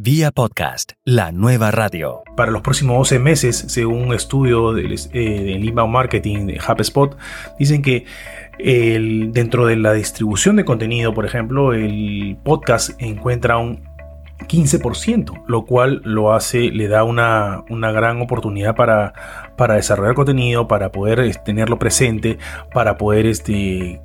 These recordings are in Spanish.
Vía podcast, la nueva radio. Para los próximos 12 meses, según un estudio del, eh, inbound marketing de HubSpot, dicen que dentro de la distribución de contenido, por ejemplo, el podcast encuentra un 15%, lo cual lo hace, le da una, gran oportunidad para, para, desarrollar contenido, para poder este, tenerlo presente, para poder este,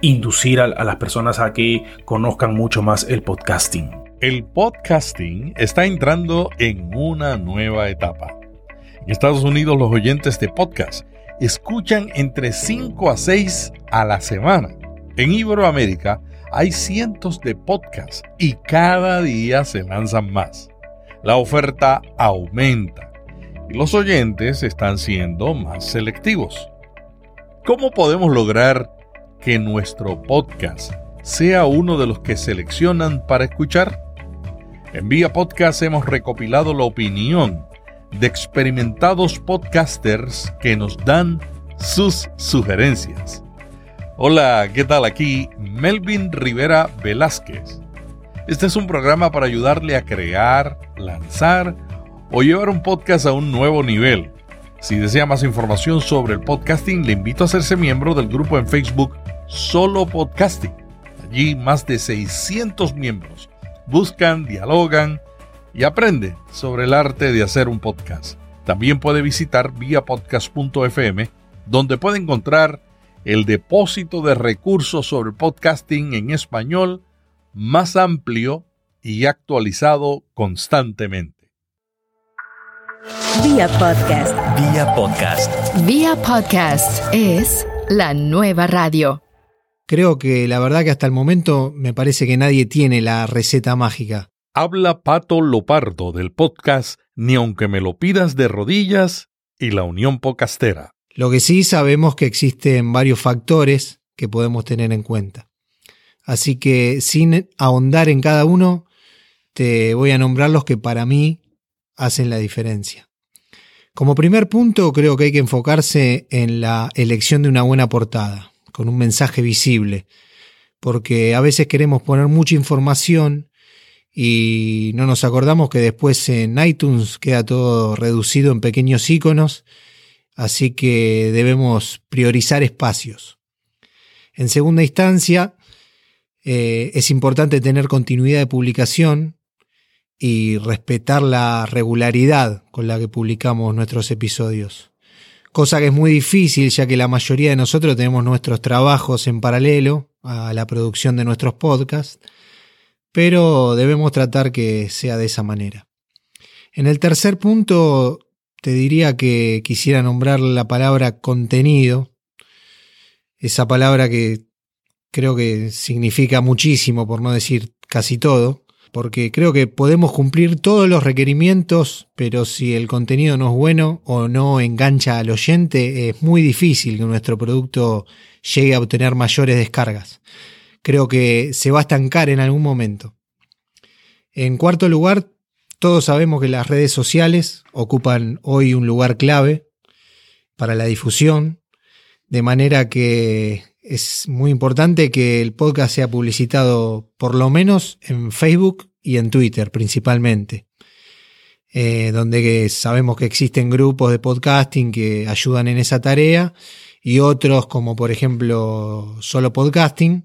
inducir a las personas a que conozcan mucho más el podcasting. El podcasting está entrando en una nueva etapa. En Estados Unidos los oyentes de podcast escuchan entre 5 a 6 a la semana. En Iberoamérica hay cientos de podcasts y cada día se lanzan más. La oferta aumenta y los oyentes están siendo más selectivos. ¿Cómo podemos lograr que nuestro podcast sea uno de los que seleccionan para escuchar? En Vía Podcast hemos recopilado la opinión de experimentados podcasters que nos dan sus sugerencias. Hola, ¿qué tal? Aquí Melvin Rivera Velázquez. Este es un programa para ayudarle a crear, lanzar o llevar un podcast a un nuevo nivel. Si desea más información sobre el podcasting, le invito a hacerse miembro del grupo en Facebook Solo Podcasting. Allí más de 600 miembros buscan, dialogan y aprenden sobre el arte de hacer un podcast. También puede visitar viapodcast.fm, donde puede encontrar el depósito de recursos sobre podcasting en español más amplio y actualizado constantemente. Vía Podcast. Vía Podcast. Vía Podcast es la nueva radio. Creo que la verdad que hasta el momento me parece que nadie tiene la receta mágica. Habla Pato Lopardo del podcast Ni aunque me lo pidas de rodillas y la Unión Podcastera. Lo que sí sabemos que existen varios factores que podemos tener en cuenta. Así que sin ahondar en cada uno, te voy a nombrar los que para mí hacen la diferencia. Como primer punto, creo que hay que enfocarse en la elección de una buena portada con un mensaje visible, porque a veces queremos poner mucha información y no nos acordamos que después en iTunes queda todo reducido en pequeños iconos, así que debemos priorizar espacios. En segunda instancia, eh, es importante tener continuidad de publicación y respetar la regularidad con la que publicamos nuestros episodios cosa que es muy difícil ya que la mayoría de nosotros tenemos nuestros trabajos en paralelo a la producción de nuestros podcasts, pero debemos tratar que sea de esa manera. En el tercer punto, te diría que quisiera nombrar la palabra contenido, esa palabra que creo que significa muchísimo, por no decir casi todo, porque creo que podemos cumplir todos los requerimientos, pero si el contenido no es bueno o no engancha al oyente, es muy difícil que nuestro producto llegue a obtener mayores descargas. Creo que se va a estancar en algún momento. En cuarto lugar, todos sabemos que las redes sociales ocupan hoy un lugar clave para la difusión, de manera que es muy importante que el podcast sea publicitado por lo menos en Facebook y en Twitter principalmente, eh, donde sabemos que existen grupos de podcasting que ayudan en esa tarea y otros como por ejemplo solo podcasting,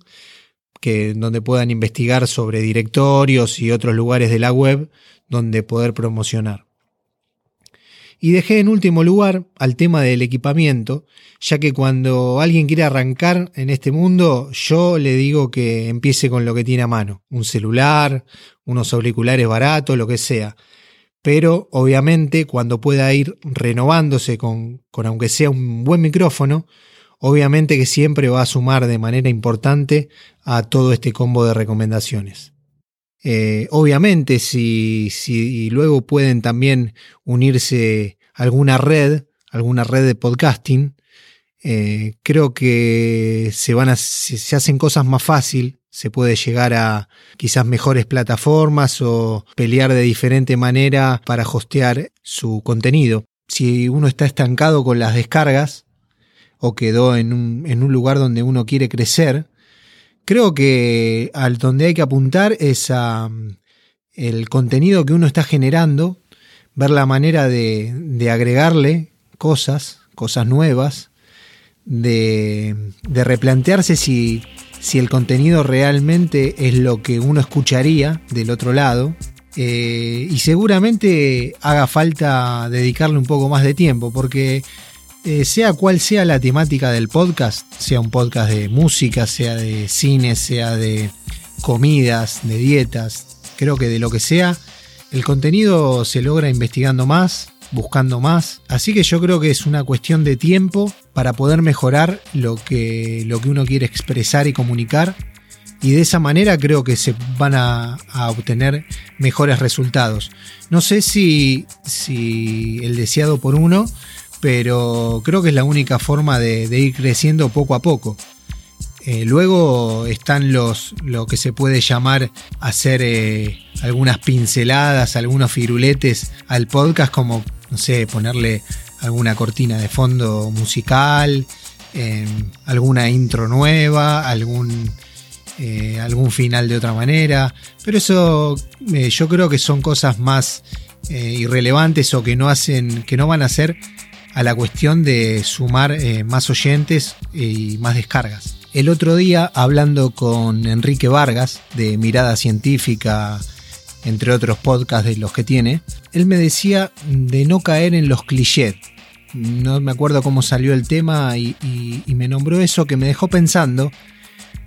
que donde puedan investigar sobre directorios y otros lugares de la web donde poder promocionar. Y dejé en último lugar al tema del equipamiento, ya que cuando alguien quiere arrancar en este mundo, yo le digo que empiece con lo que tiene a mano, un celular, unos auriculares baratos, lo que sea. Pero obviamente cuando pueda ir renovándose con, con aunque sea un buen micrófono, obviamente que siempre va a sumar de manera importante a todo este combo de recomendaciones. Eh, obviamente, si, si luego pueden también unirse alguna red, alguna red de podcasting, eh, creo que se van a, se hacen cosas más fácil, se puede llegar a quizás mejores plataformas o pelear de diferente manera para hostear su contenido. Si uno está estancado con las descargas o quedó en un, en un lugar donde uno quiere crecer, Creo que al donde hay que apuntar es a, el contenido que uno está generando, ver la manera de, de agregarle cosas, cosas nuevas, de, de replantearse si, si el contenido realmente es lo que uno escucharía del otro lado. Eh, y seguramente haga falta dedicarle un poco más de tiempo, porque eh, sea cual sea la temática del podcast, sea un podcast de música, sea de cine, sea de comidas, de dietas, creo que de lo que sea, el contenido se logra investigando más, buscando más. Así que yo creo que es una cuestión de tiempo para poder mejorar lo que, lo que uno quiere expresar y comunicar. Y de esa manera creo que se van a, obtener mejores resultados. No sé si, si el deseado por uno, pero creo que es la única forma de, ir creciendo poco a poco. Eh, luego están los lo que se puede llamar hacer eh, algunas pinceladas, algunos firuletes al podcast, como no sé, ponerle alguna cortina de fondo musical, eh, alguna intro nueva, algún, eh, algún final de otra manera. Pero eso yo creo que son cosas más irrelevantes o que no hacen, que no van a hacer a la cuestión de sumar más oyentes y más descargas. El otro día, hablando con Enrique Vargas de Mirada Científica entre otros podcasts de los que tiene, él me decía de no caer en los clichés. No me acuerdo cómo salió el tema y, me nombró eso que me dejó pensando,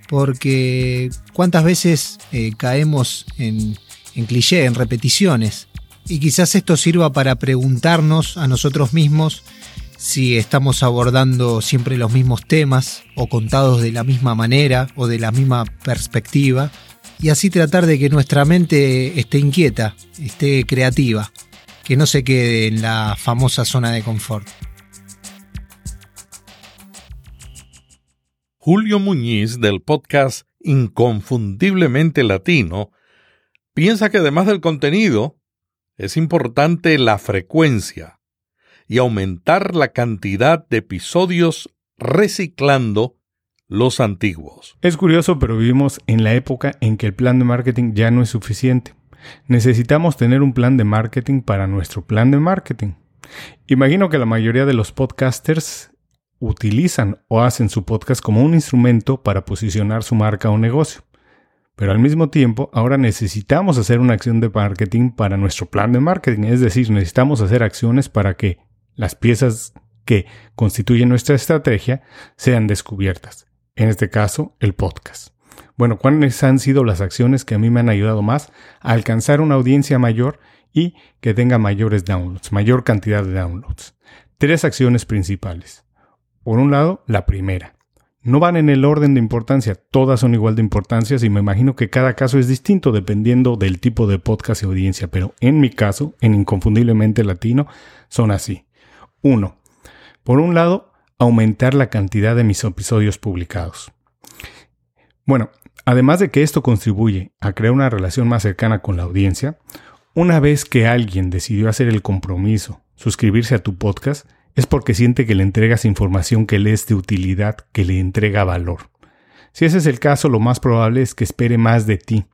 porque cuántas veces eh, caemos en, en cliché, en repeticiones. Y quizás esto sirva para preguntarnos a nosotros mismos si estamos abordando siempre los mismos temas o contados de la misma manera o de la misma perspectiva y así tratar de que nuestra mente esté inquieta, esté creativa, que no se quede en la famosa zona de confort. Julio Muñiz del podcast Inconfundiblemente Latino piensa que además del contenido, es importante la frecuencia y aumentar la cantidad de episodios reciclando los antiguos. Es curioso, pero vivimos en la época en que el plan de marketing ya no es suficiente. Necesitamos tener un plan de marketing para nuestro plan de marketing. Imagino que la mayoría de los podcasters utilizan o hacen su podcast como un instrumento para posicionar su marca o negocio. Pero al mismo tiempo, ahora necesitamos hacer una acción de marketing para nuestro plan de marketing. Es decir, necesitamos hacer acciones para que las piezas que constituyen nuestra estrategia sean descubiertas en este caso el podcast. Bueno, ¿cuáles han sido las acciones que a mí me han ayudado más a alcanzar una audiencia mayor y que tenga mayores downloads, mayor cantidad de downloads? Tres acciones principales. Por un lado, la primera. No van en el orden de importancia, todas son igual de importancia y me imagino que cada caso es distinto dependiendo del tipo de podcast y audiencia, pero en mi caso, en Inconfundiblemente Latino, son así. Uno, por un lado, aumentar la cantidad de mis episodios publicados. Bueno, además de que esto contribuye a crear una relación más cercana con la audiencia, una vez que alguien decidió hacer el compromiso, suscribirse a tu podcast, es porque siente que le entregas información que le es de utilidad, que le entrega valor. Si ese es el caso, lo más probable es que espere más de ti.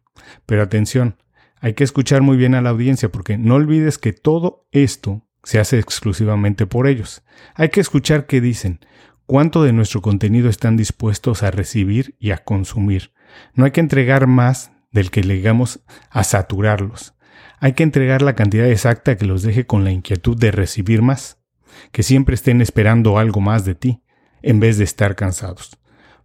Pero atención, hay que escuchar muy bien a la audiencia porque no olvides que todo esto se hace exclusivamente por ellos. Hay que escuchar qué dicen, cuánto de nuestro contenido están dispuestos a recibir y a consumir. No hay que entregar más del que legamos a saturarlos. Hay que entregar la cantidad exacta que los deje con la inquietud de recibir más, que siempre estén esperando algo más de ti, en vez de estar cansados.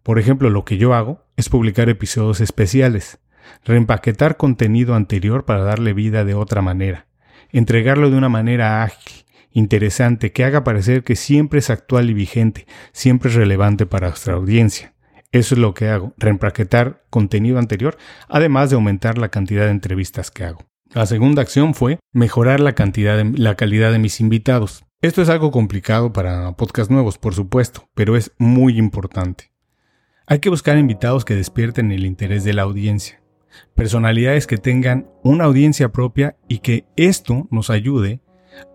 Por ejemplo, lo que yo hago es publicar episodios especiales, reempaquetar contenido anterior para darle vida de otra manera, entregarlo de una manera ágil, interesante, que haga parecer que siempre es actual y vigente, siempre es relevante para nuestra audiencia. Eso es lo que hago, reempaquetar contenido anterior, además de aumentar la cantidad de entrevistas que hago. La segunda acción fue mejorar la cantidad la calidad de mis invitados. Esto es algo complicado para podcasts nuevos, por supuesto, pero es muy importante. Hay que buscar invitados que despierten el interés de la audiencia personalidades que tengan una audiencia propia y que esto nos ayude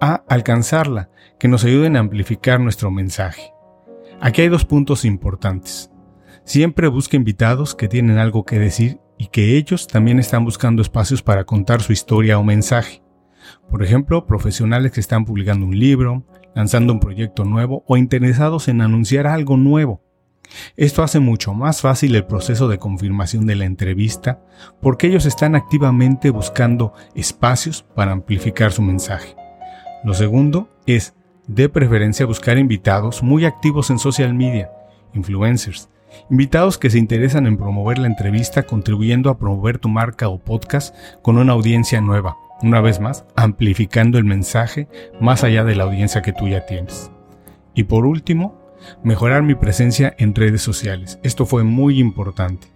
a alcanzarla, que nos ayuden a amplificar nuestro mensaje. Aquí hay dos puntos importantes. Siempre busque invitados que tienen algo que decir y que ellos también están buscando espacios para contar su historia o mensaje. Por ejemplo, profesionales que están publicando un libro, lanzando un proyecto nuevo o interesados en anunciar algo nuevo. Esto hace mucho más fácil el proceso de confirmación de la entrevista porque ellos están activamente buscando espacios para amplificar su mensaje. Lo segundo es, de preferencia, buscar invitados muy activos en social media, influencers, invitados que se interesan en promover la entrevista contribuyendo a promover tu marca o podcast con una audiencia nueva, una vez más, amplificando el mensaje más allá de la audiencia que tú ya tienes. Y por último, mejorar mi presencia en redes sociales. Esto fue muy importante.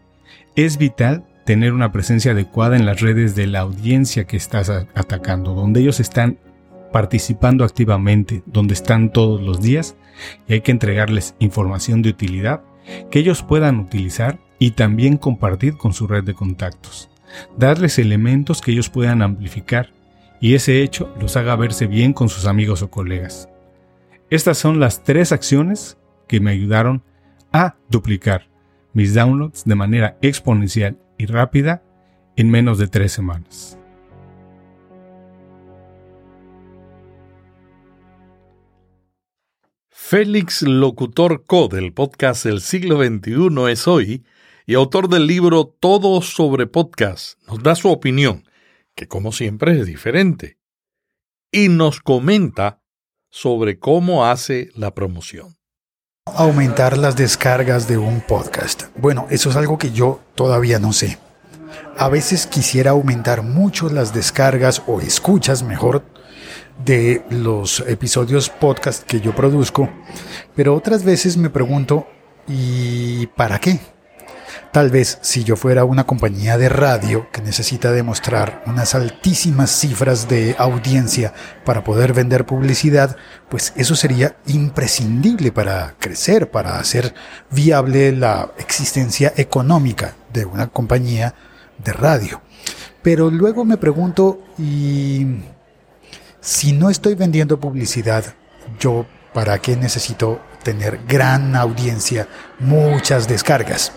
Es vital tener una presencia adecuada en las redes de la audiencia que estás atacando, donde ellos están participando activamente, donde están todos los días y hay que entregarles información de utilidad que ellos puedan utilizar y también compartir con su red de contactos. Darles elementos que ellos puedan amplificar y ese hecho los haga verse bien con sus amigos o colegas. Estas son las tres acciones que me ayudaron a duplicar mis downloads de manera exponencial y rápida en menos de tres semanas. Félix Locutor Co del podcast El siglo XXI es hoy y autor del libro Todo sobre podcast, nos da su opinión, que como siempre es diferente, y nos comenta sobre cómo hace la promoción. Aumentar las descargas de un podcast. Bueno, eso es algo que yo todavía no sé. A veces quisiera aumentar mucho las descargas o escuchas, mejor, de los episodios podcast que yo produzco, pero otras veces me pregunto, ¿y para qué? Tal vez si yo fuera una compañía de radio que necesita demostrar unas altísimas cifras de audiencia para poder vender publicidad, pues eso sería imprescindible para crecer, para hacer viable la existencia económica de una compañía de radio. Pero luego me pregunto, ¿y si no estoy vendiendo publicidad, yo para qué necesito tener gran audiencia, muchas descargas?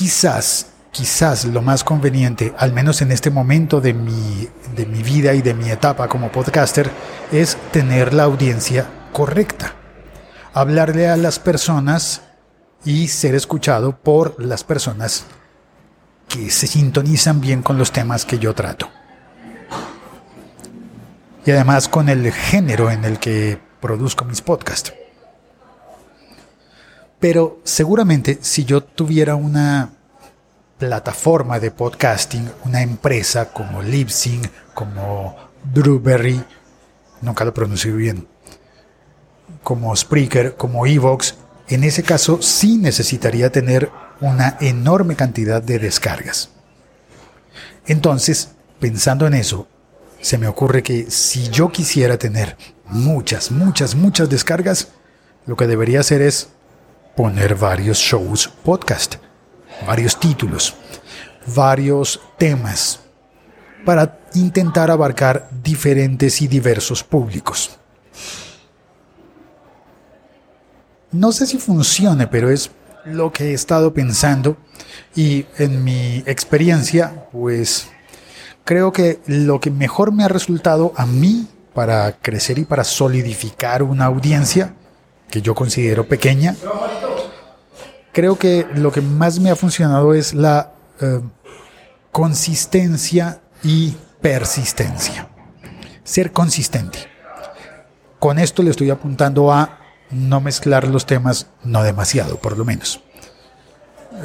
Quizás, quizás lo más conveniente, al menos en este momento de mi, de mi vida y de mi etapa como podcaster, es tener la audiencia correcta. Hablarle a las personas y ser escuchado por las personas que se sintonizan bien con los temas que yo trato. Y además con el género en el que produzco mis podcasts. Pero seguramente si yo tuviera una plataforma de podcasting, una empresa como Libsyn, como Brewberry, nunca lo pronuncio bien, como Spreaker, como Evox, en ese caso sí necesitaría tener una enorme cantidad de descargas. Entonces, pensando en eso, se me ocurre que si yo quisiera tener muchas, muchas, muchas descargas, lo que debería hacer es poner varios shows podcast, varios títulos, varios temas para intentar abarcar diferentes y diversos públicos. No sé si funcione, pero es lo que he estado pensando y en mi experiencia, pues creo que lo que mejor me ha resultado a mí para crecer y para solidificar una audiencia que yo considero pequeña, creo que lo que más me ha funcionado es la eh, consistencia y persistencia. Ser consistente. Con esto le estoy apuntando a no mezclar los temas, no demasiado, por lo menos.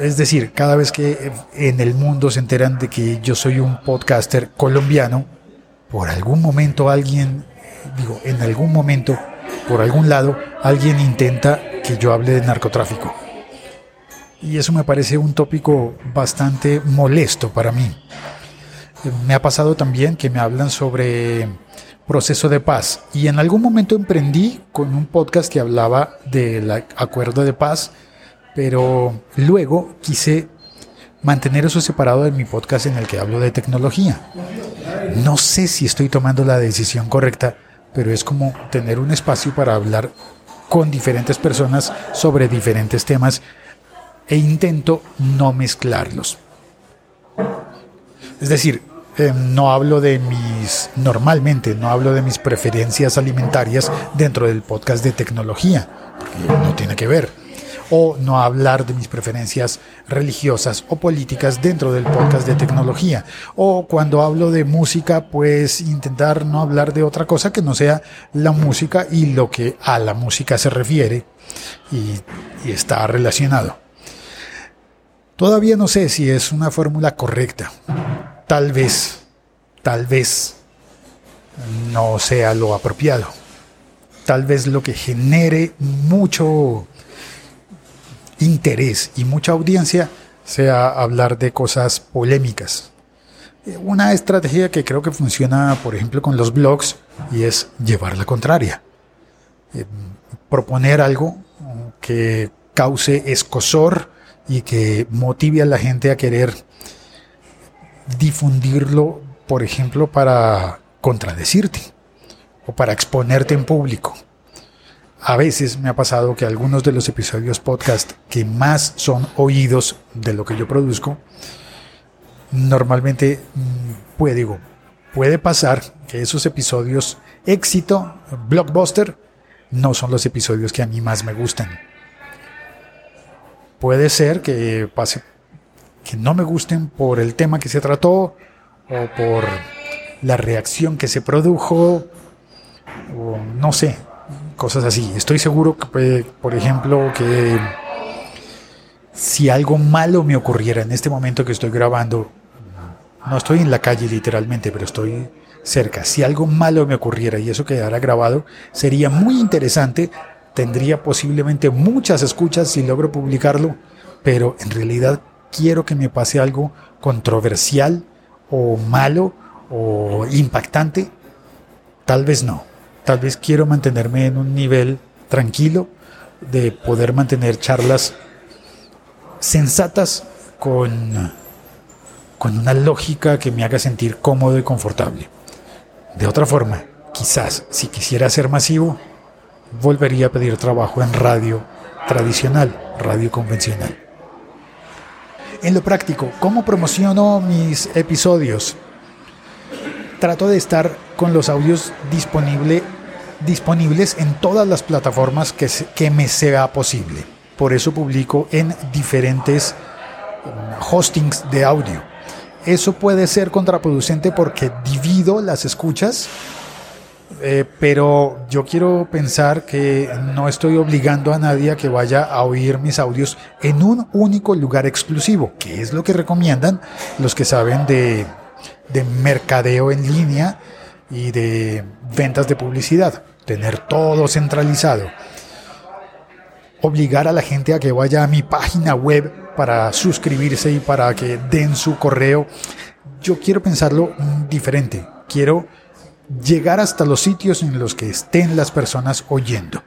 Es decir, cada vez que en el mundo se enteran de que yo soy un podcaster colombiano, por algún momento alguien, digo, en algún momento, por algún lado, alguien intenta que yo hable de narcotráfico y eso me parece un tópico bastante molesto para mí. Me ha pasado también que me hablan sobre proceso de paz y en algún momento emprendí con un podcast que hablaba del acuerdo de paz, pero luego quise mantener eso separado de mi podcast en el que hablo de tecnología. No sé si estoy tomando la decisión correcta, pero es como tener un espacio para hablar con diferentes personas sobre diferentes temas e intento no mezclarlos. Es decir, eh, no hablo de mis, normalmente no hablo de mis preferencias alimentarias dentro del podcast de tecnología, porque no tiene que ver. O no hablar de mis preferencias religiosas o políticas dentro del podcast de tecnología. O cuando hablo de música, pues intentar no hablar de otra cosa que no sea la música y lo que a la música se refiere y, está relacionado. Todavía no sé si es una fórmula correcta. Tal vez, tal vez no sea lo apropiado. Tal vez lo que genere mucho interés y mucha audiencia sea hablar de cosas polémicas. Una estrategia que creo que funciona, por ejemplo, con los blogs y es llevar la contraria. Eh, proponer algo que cause escosor y que motive a la gente a querer difundirlo, por ejemplo, para contradecirte o para exponerte en público. A veces me ha pasado que algunos de los episodios podcast que más son oídos de lo que yo produzco, normalmente mm, puede, digo, puede pasar que esos episodios éxito, blockbuster, no son los episodios que a mí más me gustan. Puede ser que pase que no me gusten por el tema que se trató o por la reacción que se produjo o no sé, cosas así. Estoy seguro que, por ejemplo, que si algo malo me ocurriera en este momento que estoy grabando, no estoy en la calle literalmente, pero estoy cerca. Si algo malo me ocurriera y eso quedara grabado, sería muy interesante. Tendría posiblemente muchas escuchas si logro publicarlo, pero en realidad quiero que me pase algo controversial o malo o impactante. Tal vez no. Tal vez quiero mantenerme en un nivel tranquilo de poder mantener charlas sensatas con, con una lógica que me haga sentir cómodo y confortable. De otra forma, quizás si quisiera ser masivo, volvería a pedir trabajo en radio tradicional, radio convencional. En lo práctico, ¿cómo promociono mis episodios? Trato de estar con los audios disponible, disponibles en todas las plataformas que, que me sea posible. Por eso publico en diferentes hostings de audio. Eso puede ser contraproducente porque divido las escuchas eh, pero yo quiero pensar que no estoy obligando a nadie a que vaya a oír mis audios en un único lugar exclusivo, que es lo que recomiendan los que saben de, de mercadeo en línea y de ventas de publicidad, tener todo centralizado. Obligar a la gente a que vaya a mi página web para suscribirse y para que den su correo. Yo quiero pensarlo diferente. Quiero llegar hasta los sitios en los que estén las personas oyendo.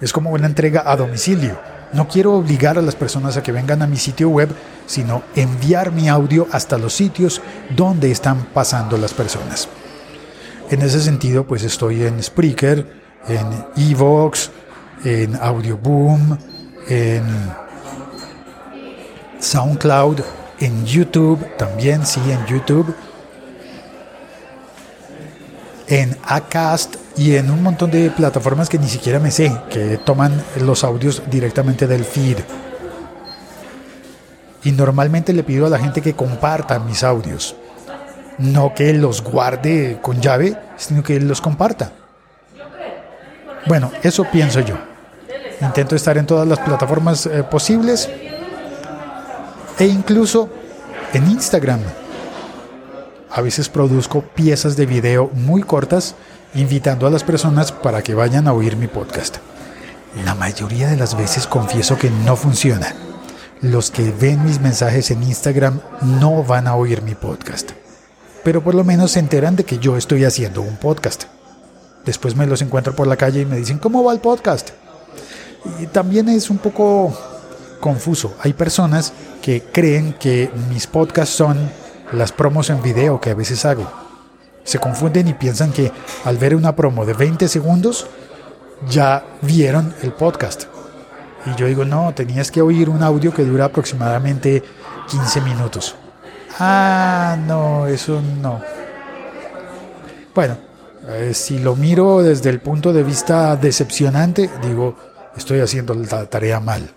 Es como una entrega a domicilio. No quiero obligar a las personas a que vengan a mi sitio web, sino enviar mi audio hasta los sitios donde están pasando las personas. En ese sentido, pues estoy en Spreaker, en Evox, en Audioboom, en SoundCloud, en YouTube, también sí, en YouTube en Acast y en un montón de plataformas que ni siquiera me sé, que toman los audios directamente del feed. Y normalmente le pido a la gente que comparta mis audios. No que los guarde con llave, sino que los comparta. Bueno, eso pienso yo. Intento estar en todas las plataformas eh, posibles e incluso en Instagram a veces produzco piezas de video muy cortas invitando a las personas para que vayan a oír mi podcast. La mayoría de las veces confieso que no funciona. Los que ven mis mensajes en Instagram no van a oír mi podcast. Pero por lo menos se enteran de que yo estoy haciendo un podcast. Después me los encuentro por la calle y me dicen, ¿cómo va el podcast? Y también es un poco confuso. Hay personas que creen que mis podcasts son las promos en video que a veces hago. Se confunden y piensan que al ver una promo de 20 segundos ya vieron el podcast. Y yo digo, no, tenías que oír un audio que dura aproximadamente 15 minutos. Ah, no, eso no. Bueno, eh, si lo miro desde el punto de vista decepcionante, digo, estoy haciendo la tarea mal.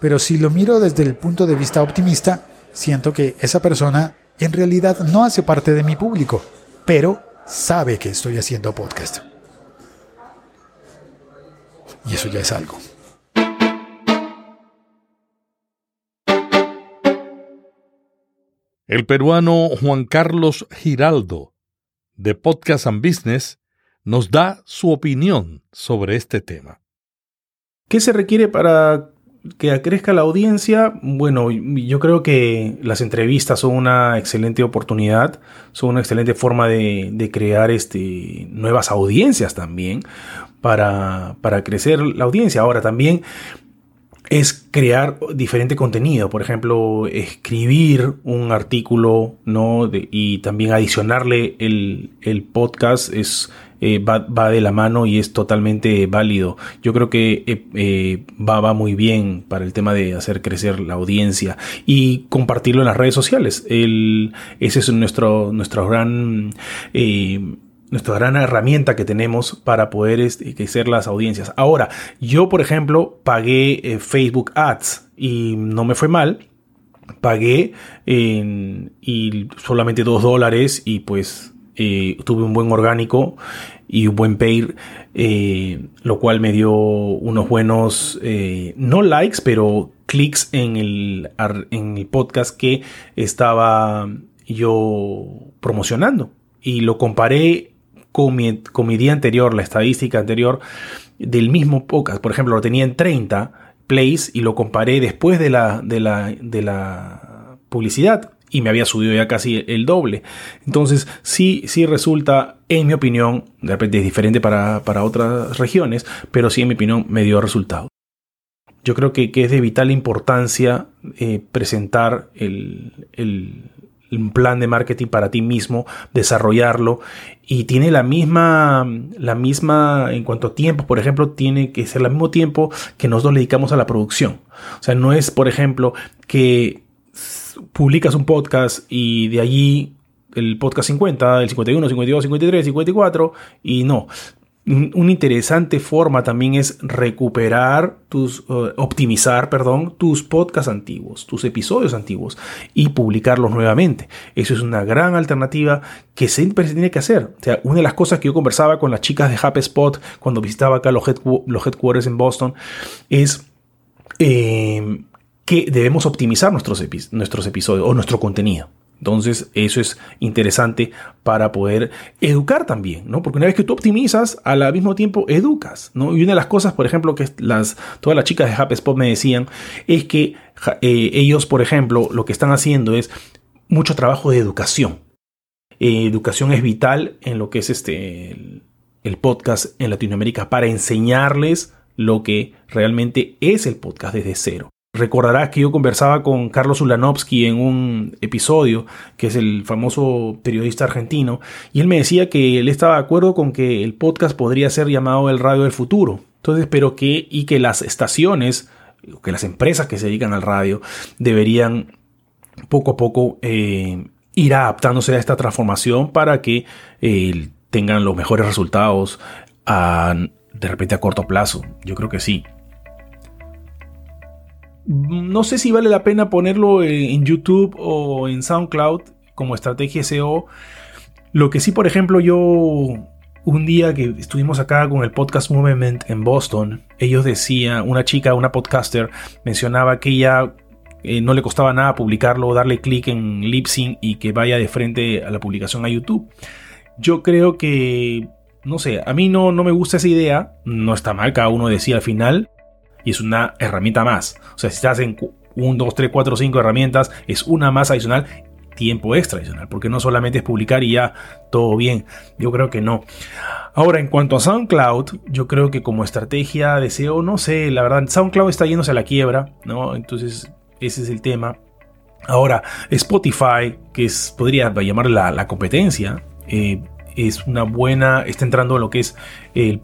Pero si lo miro desde el punto de vista optimista, siento que esa persona en realidad no hace parte de mi público, pero sabe que estoy haciendo podcast. Y eso ya es algo. El peruano Juan Carlos Giraldo, de Podcast and Business, nos da su opinión sobre este tema. ¿Qué se requiere para que crezca la audiencia? Bueno, yo creo que las entrevistas son una excelente oportunidad, son una excelente forma de, crear este, nuevas audiencias también para, para crecer la audiencia. Ahora también es crear diferente contenido, por ejemplo, escribir un artículo, ¿no? y también adicionarle el, podcast es, eh, va, de la mano y es totalmente válido. Yo creo que eh, eh, va, va, muy bien para el tema de hacer crecer la audiencia y compartirlo en las redes sociales. El, ese es nuestro, nuestro gran nuestra gran herramienta que tenemos para poder este, crecer las audiencias. Ahora, yo, por ejemplo, pagué eh, Facebook Ads y no me fue mal. Pagué y solamente dos dólares y pues eh, tuve un buen orgánico y un buen pair, eh, lo cual me dio unos buenos, no likes, pero clics en el, en el podcast que estaba yo promocionando. Y lo comparé con mi, día anterior, la estadística anterior del mismo podcast. Por ejemplo, lo tenía en 30 plays y lo comparé después de la, de la, de la publicidad y me había subido ya casi el doble. Entonces, sí, sí resulta, en mi opinión, de repente es diferente para, otras regiones, pero sí, en mi opinión, me dio resultado. Yo creo que, es de vital importancia eh, presentar el, un plan de marketing para ti mismo, desarrollarlo y tiene la misma, la misma, en cuanto a tiempo, por ejemplo, tiene que ser el mismo tiempo que nosotros dedicamos a la producción. O sea, no es, por ejemplo, que publicas un podcast y de allí el podcast 50, el 51, 52, 53, 54 y no una interesante forma también es recuperar tus, eh, optimizar, perdón, tus podcasts antiguos, tus episodios antiguos y publicarlos nuevamente. Eso es una gran alternativa que siempre se tiene que hacer. O sea, una de las cosas que yo conversaba con las chicas de Happy Spot cuando visitaba acá los, los headquarters en Boston es eh, que debemos optimizar nuestros, nuestros episodios o nuestro contenido. Entonces, eso es interesante para poder educar también, ¿no? Porque una vez que tú optimizas, al mismo tiempo educas, ¿no? Y una de las cosas, por ejemplo, que las, todas las chicas de HappySpot me decían, es que eh, ellos, por ejemplo, lo que están haciendo es mucho trabajo de educación. Eh, educación es vital en lo que es este, el podcast en Latinoamérica para enseñarles lo que realmente es el podcast desde cero. Recordarás que yo conversaba con Carlos Ulanovsky en un episodio, que es el famoso periodista argentino, y él me decía que él estaba de acuerdo con que el podcast podría ser llamado el radio del futuro. Entonces, pero que, y que las estaciones, que las empresas que se dedican al radio, deberían poco a poco eh, ir adaptándose a esta transformación para que eh, tengan los mejores resultados de repente a corto plazo. Yo creo que sí. No sé si vale la pena ponerlo en YouTube o en SoundCloud como estrategia SEO. Lo que sí, por ejemplo, yo un día que estuvimos acá con el Podcast Movement en Boston, ellos decían, una chica, una podcaster, mencionaba que ella eh, no le costaba nada publicarlo, darle clic en LipSync y que vaya de frente a la publicación a YouTube. Yo creo que, no sé, a mí no, no me gusta esa idea, no está mal, cada uno decía al final, y es una herramienta más. O sea, si estás en 1, 2, 3, 4, 5 herramientas, es una más adicional, tiempo extra adicional, porque no solamente es publicar y ya todo bien. Yo creo que no. Ahora, en cuanto a SoundCloud, yo creo que como estrategia de SEO, no sé, la verdad, SoundCloud está yéndose a la quiebra, ¿no? Entonces, ese es el tema. Ahora, Spotify, que podría llamar la, competencia, eh, es una buena, está entrando en lo que es el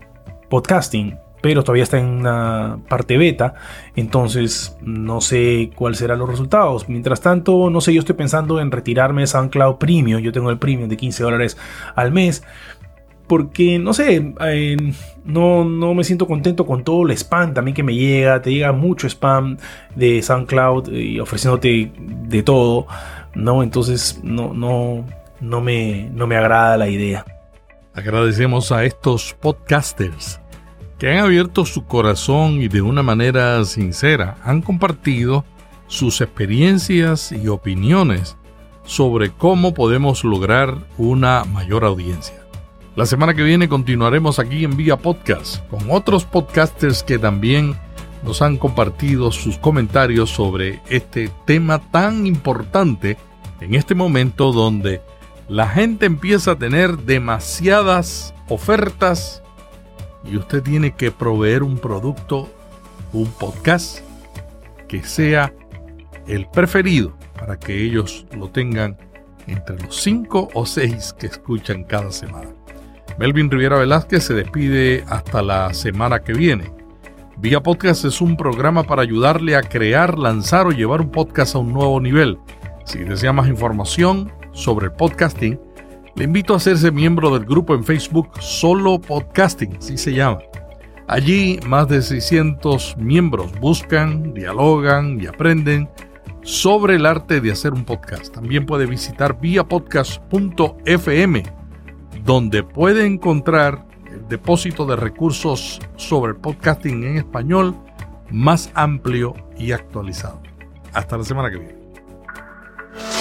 podcasting pero todavía está en una parte beta, entonces no sé cuáles serán los resultados. Mientras tanto, no sé, yo estoy pensando en retirarme de SoundCloud Premium, yo tengo el Premium de 15 dólares al mes, porque no sé, eh, no, no me siento contento con todo el spam también que me llega, te llega mucho spam de SoundCloud y ofreciéndote de todo, ¿no? Entonces no, no, no, me, no me agrada la idea. Agradecemos a estos podcasters que han abierto su corazón y de una manera sincera han compartido sus experiencias y opiniones sobre cómo podemos lograr una mayor audiencia. La semana que viene continuaremos aquí en Vía Podcast con otros podcasters que también nos han compartido sus comentarios sobre este tema tan importante en este momento donde la gente empieza a tener demasiadas ofertas y usted tiene que proveer un producto, un podcast que sea el preferido para que ellos lo tengan entre los cinco o seis que escuchan cada semana. Melvin Riviera Velázquez se despide hasta la semana que viene. Vía Podcast es un programa para ayudarle a crear, lanzar o llevar un podcast a un nuevo nivel. Si desea más información sobre el podcasting, le invito a hacerse miembro del grupo en Facebook Solo Podcasting, así se llama. Allí más de 600 miembros buscan, dialogan y aprenden sobre el arte de hacer un podcast. También puede visitar viapodcast.fm, donde puede encontrar el depósito de recursos sobre el podcasting en español más amplio y actualizado. Hasta la semana que viene.